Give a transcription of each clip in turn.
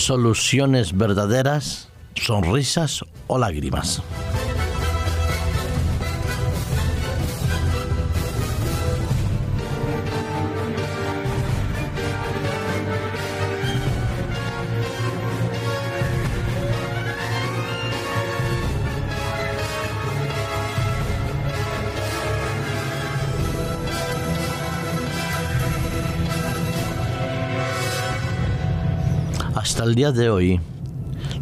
soluciones verdaderas, sonrisas o lágrimas. Hasta el día de hoy,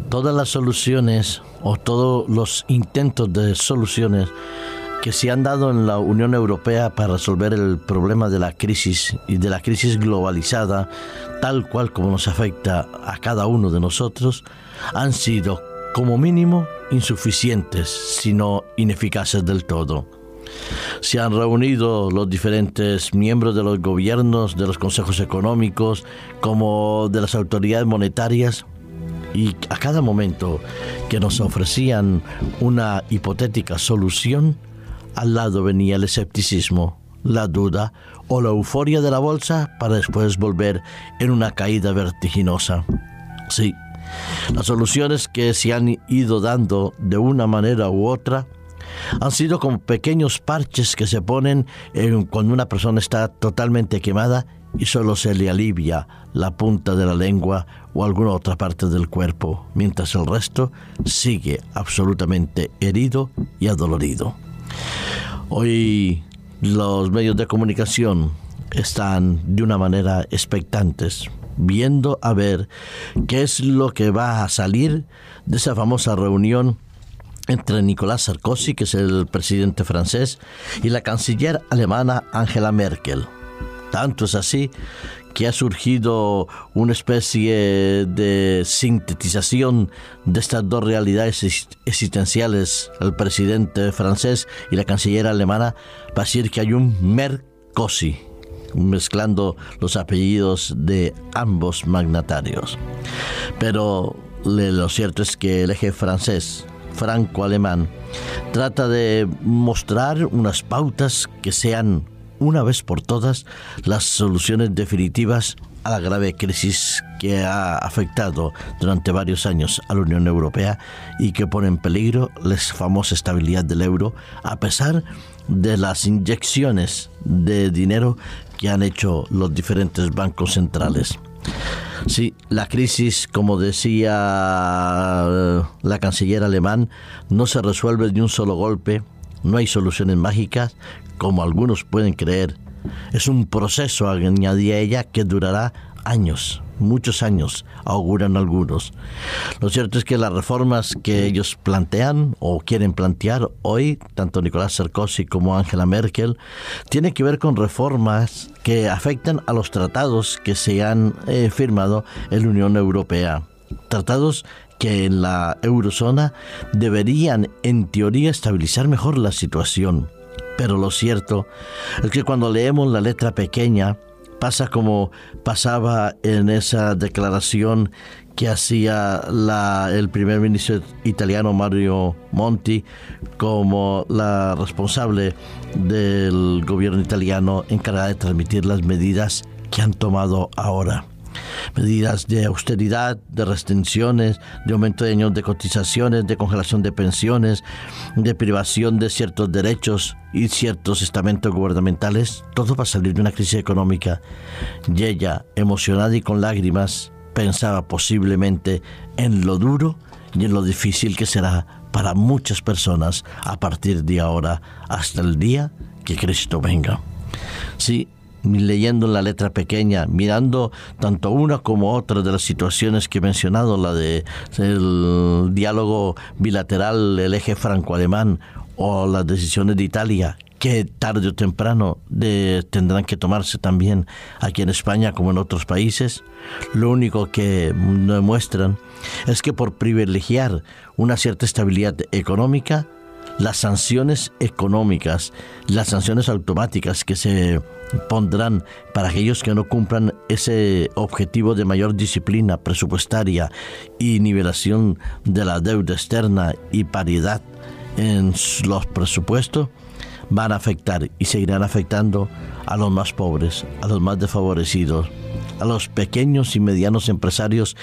todas las soluciones o todos los intentos de soluciones que se han dado en la Unión Europea para resolver el problema de la crisis y de la crisis globalizada, tal cual como nos afecta a cada uno de nosotros, han sido como mínimo insuficientes, sino ineficaces del todo se han reunido los diferentes miembros de los gobiernos, de los consejos económicos, como de las autoridades monetarias, y a cada momento que nos ofrecían una hipotética solución, al lado venía el escepticismo, la duda o la euforia de la bolsa para después volver en una caída vertiginosa. Sí, las soluciones que se han ido dando de una manera u otra han sido como pequeños parches que se ponen cuando una persona está totalmente quemada y solo se le alivia la punta de la lengua o alguna otra parte del cuerpo, mientras el resto sigue absolutamente herido y adolorido. Hoy los medios de comunicación están de una manera expectantes, viendo a ver qué es lo que va a salir de esa famosa reunión entre Nicolás Sarkozy, que es el presidente francés, y la canciller alemana Angela Merkel. Tanto es así que ha surgido una especie de sintetización de estas dos realidades existenciales, el presidente francés y la canciller alemana, para decir que hay un Merkozy, mezclando los apellidos de ambos magnatarios. Pero lo cierto es que el eje francés franco-alemán, trata de mostrar unas pautas que sean, una vez por todas, las soluciones definitivas a la grave crisis que ha afectado durante varios años a la Unión Europea y que pone en peligro la famosa estabilidad del euro, a pesar de las inyecciones de dinero que han hecho los diferentes bancos centrales. Sí, la crisis, como decía eh, la canciller alemán, no se resuelve de un solo golpe, no hay soluciones mágicas, como algunos pueden creer. Es un proceso, añadía ella, que durará años muchos años, auguran algunos. Lo cierto es que las reformas que ellos plantean o quieren plantear hoy, tanto Nicolás Sarkozy como Angela Merkel, tienen que ver con reformas que afectan a los tratados que se han eh, firmado en la Unión Europea. Tratados que en la eurozona deberían en teoría estabilizar mejor la situación. Pero lo cierto es que cuando leemos la letra pequeña, pasa como pasaba en esa declaración que hacía la, el primer ministro italiano Mario Monti como la responsable del gobierno italiano encargada de transmitir las medidas que han tomado ahora medidas de austeridad, de restricciones, de aumento de años de cotizaciones, de congelación de pensiones, de privación de ciertos derechos y ciertos estamentos gubernamentales, todo para salir de una crisis económica. Y ella, emocionada y con lágrimas, pensaba posiblemente en lo duro y en lo difícil que será para muchas personas a partir de ahora hasta el día que Cristo venga. Sí, leyendo la letra pequeña, mirando tanto una como otra de las situaciones que he mencionado, la de el diálogo bilateral, el eje franco-alemán o las decisiones de Italia, que tarde o temprano tendrán que tomarse también aquí en España como en otros países, lo único que demuestran es que por privilegiar una cierta estabilidad económica, las sanciones económicas, las sanciones automáticas que se pondrán para aquellos que no cumplan ese objetivo de mayor disciplina presupuestaria y nivelación de la deuda externa y paridad en los presupuestos, van a afectar y seguirán afectando a los más pobres, a los más desfavorecidos, a los pequeños y medianos empresarios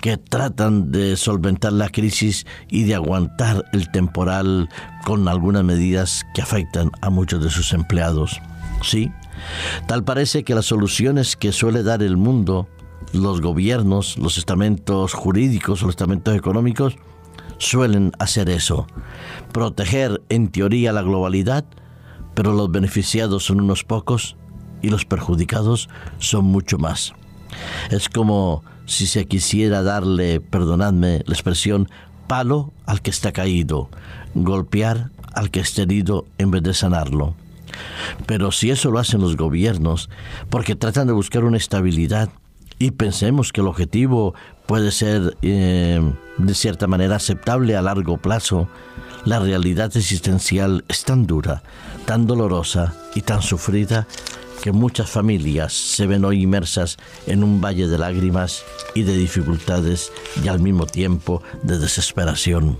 que tratan de solventar la crisis y de aguantar el temporal con algunas medidas que afectan a muchos de sus empleados. Sí, tal parece que las soluciones que suele dar el mundo, los gobiernos, los estamentos jurídicos, los estamentos económicos, suelen hacer eso, proteger en teoría la globalidad, pero los beneficiados son unos pocos y los perjudicados son mucho más. Es como si se quisiera darle, perdonadme la expresión, palo al que está caído, golpear al que está herido en vez de sanarlo. Pero si eso lo hacen los gobiernos, porque tratan de buscar una estabilidad, y pensemos que el objetivo puede ser eh, de cierta manera aceptable a largo plazo, la realidad existencial es tan dura, tan dolorosa y tan sufrida que muchas familias se ven hoy inmersas en un valle de lágrimas y de dificultades y al mismo tiempo de desesperación.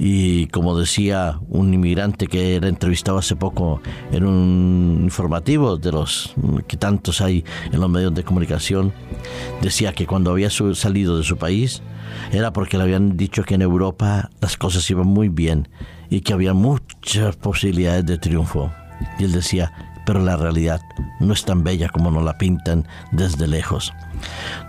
Y como decía un inmigrante que era entrevistado hace poco en un informativo de los que tantos hay en los medios de comunicación, decía que cuando había salido de su país era porque le habían dicho que en Europa las cosas iban muy bien y que había muchas posibilidades de triunfo. Y él decía, pero la realidad no es tan bella como nos la pintan desde lejos.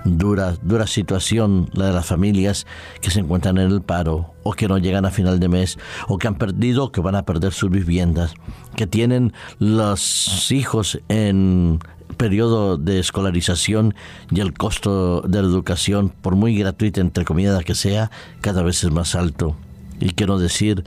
Dura, dura situación la de las familias que se encuentran en el paro o que no llegan a final de mes o que han perdido o que van a perder sus viviendas, que tienen los hijos en periodo de escolarización y el costo de la educación, por muy gratuita entre comillas que sea, cada vez es más alto y quiero decir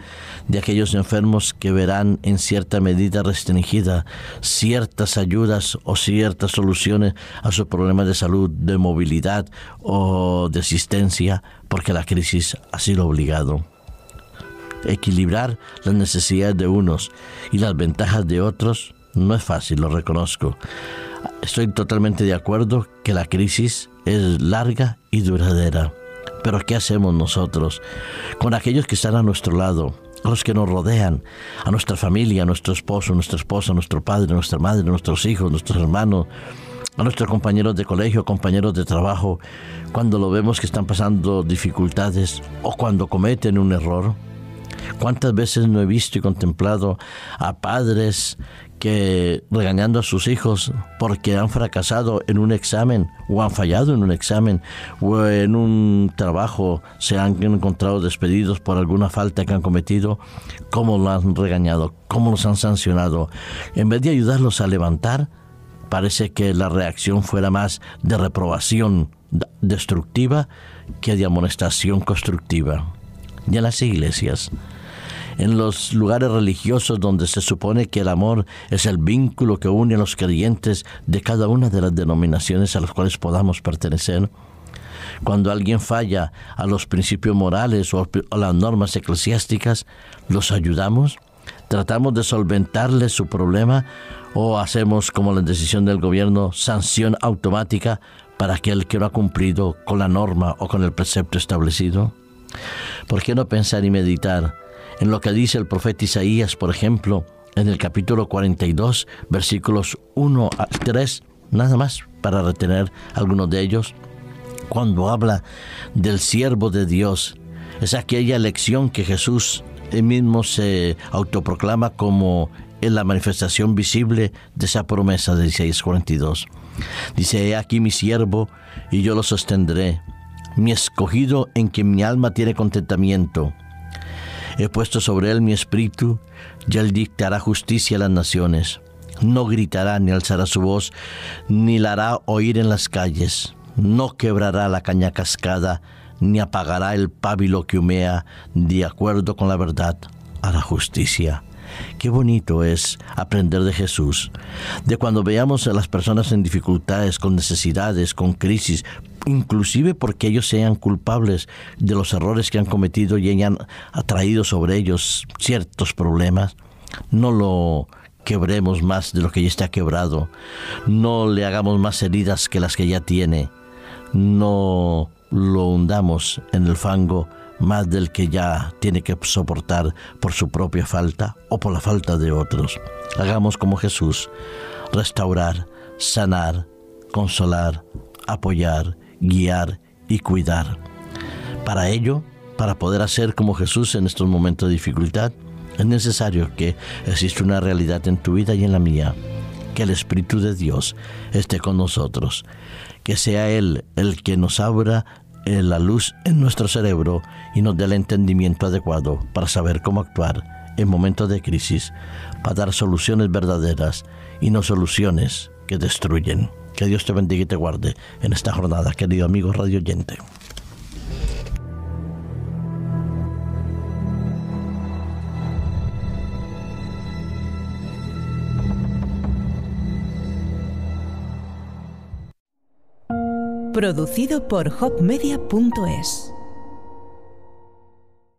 de aquellos enfermos que verán en cierta medida restringida ciertas ayudas o ciertas soluciones a sus problemas de salud, de movilidad o de asistencia, porque la crisis ha sido obligado. Equilibrar las necesidades de unos y las ventajas de otros no es fácil, lo reconozco. Estoy totalmente de acuerdo que la crisis es larga y duradera pero ¿qué hacemos nosotros con aquellos que están a nuestro lado? a los que nos rodean, a nuestra familia, a nuestro esposo, nuestra esposa, nuestro padre, nuestra madre, nuestros hijos, nuestros hermanos, a nuestros compañeros de colegio, compañeros de trabajo, cuando lo vemos que están pasando dificultades o cuando cometen un error. ¿Cuántas veces no he visto y contemplado a padres que regañando a sus hijos porque han fracasado en un examen o han fallado en un examen o en un trabajo se han encontrado despedidos por alguna falta que han cometido, cómo lo han regañado, cómo los han sancionado. En vez de ayudarlos a levantar, parece que la reacción fuera más de reprobación destructiva que de amonestación constructiva. Y en las iglesias, en los lugares religiosos donde se supone que el amor es el vínculo que une a los creyentes de cada una de las denominaciones a las cuales podamos pertenecer. Cuando alguien falla a los principios morales o a las normas eclesiásticas, ¿los ayudamos? ¿Tratamos de solventarle su problema o hacemos como la decisión del gobierno sanción automática para aquel que no ha cumplido con la norma o con el precepto establecido? ¿Por qué no pensar y meditar en lo que dice el profeta Isaías, por ejemplo, en el capítulo 42, versículos 1 a 3, nada más para retener algunos de ellos, cuando habla del siervo de Dios. Es aquella lección que Jesús mismo se autoproclama como en la manifestación visible de esa promesa de Isaías 42. Dice, he aquí mi siervo y yo lo sostendré, mi escogido en quien mi alma tiene contentamiento. He puesto sobre él mi espíritu, y él dictará justicia a las naciones. No gritará ni alzará su voz, ni la hará oír en las calles. No quebrará la caña cascada, ni apagará el pábilo que humea, de acuerdo con la verdad, la justicia. Qué bonito es aprender de Jesús, de cuando veamos a las personas en dificultades, con necesidades, con crisis, inclusive porque ellos sean culpables de los errores que han cometido y hayan atraído sobre ellos ciertos problemas, no lo quebremos más de lo que ya está quebrado, no le hagamos más heridas que las que ya tiene, no lo hundamos en el fango más del que ya tiene que soportar por su propia falta o por la falta de otros. Hagamos como Jesús, restaurar, sanar, consolar, apoyar, guiar y cuidar. Para ello, para poder hacer como Jesús en estos momentos de dificultad, es necesario que exista una realidad en tu vida y en la mía, que el Espíritu de Dios esté con nosotros, que sea Él el que nos abra eh, la luz en nuestro cerebro y nos dé el entendimiento adecuado para saber cómo actuar en momentos de crisis, para dar soluciones verdaderas y no soluciones que destruyen. Que Dios te bendiga y te guarde en esta jornada, querido amigo radio oyente. Producido por hopmedia.es